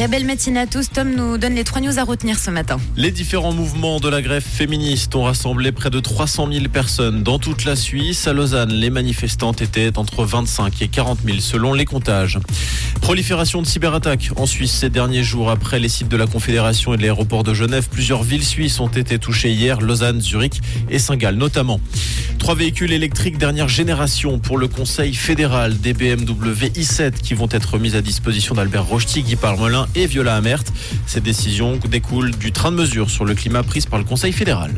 Très belle matinée à tous. Tom nous donne les trois news à retenir ce matin. Les différents mouvements de la grève féministe ont rassemblé près de 300 000 personnes dans toute la Suisse. À Lausanne, les manifestantes étaient entre 25 et 40 000 selon les comptages. Prolifération de cyberattaques en Suisse ces derniers jours. Après les sites de la Confédération et de l'aéroport de Genève, plusieurs villes suisses ont été touchées hier, Lausanne, Zurich et Saint-Gall notamment. Trois véhicules électriques dernière génération pour le Conseil fédéral des BMW i7 qui vont être mis à disposition d'Albert Rochety, Guy Parmelin et Viola Amert. Cette décision découle du train de mesure sur le climat prise par le Conseil fédéral.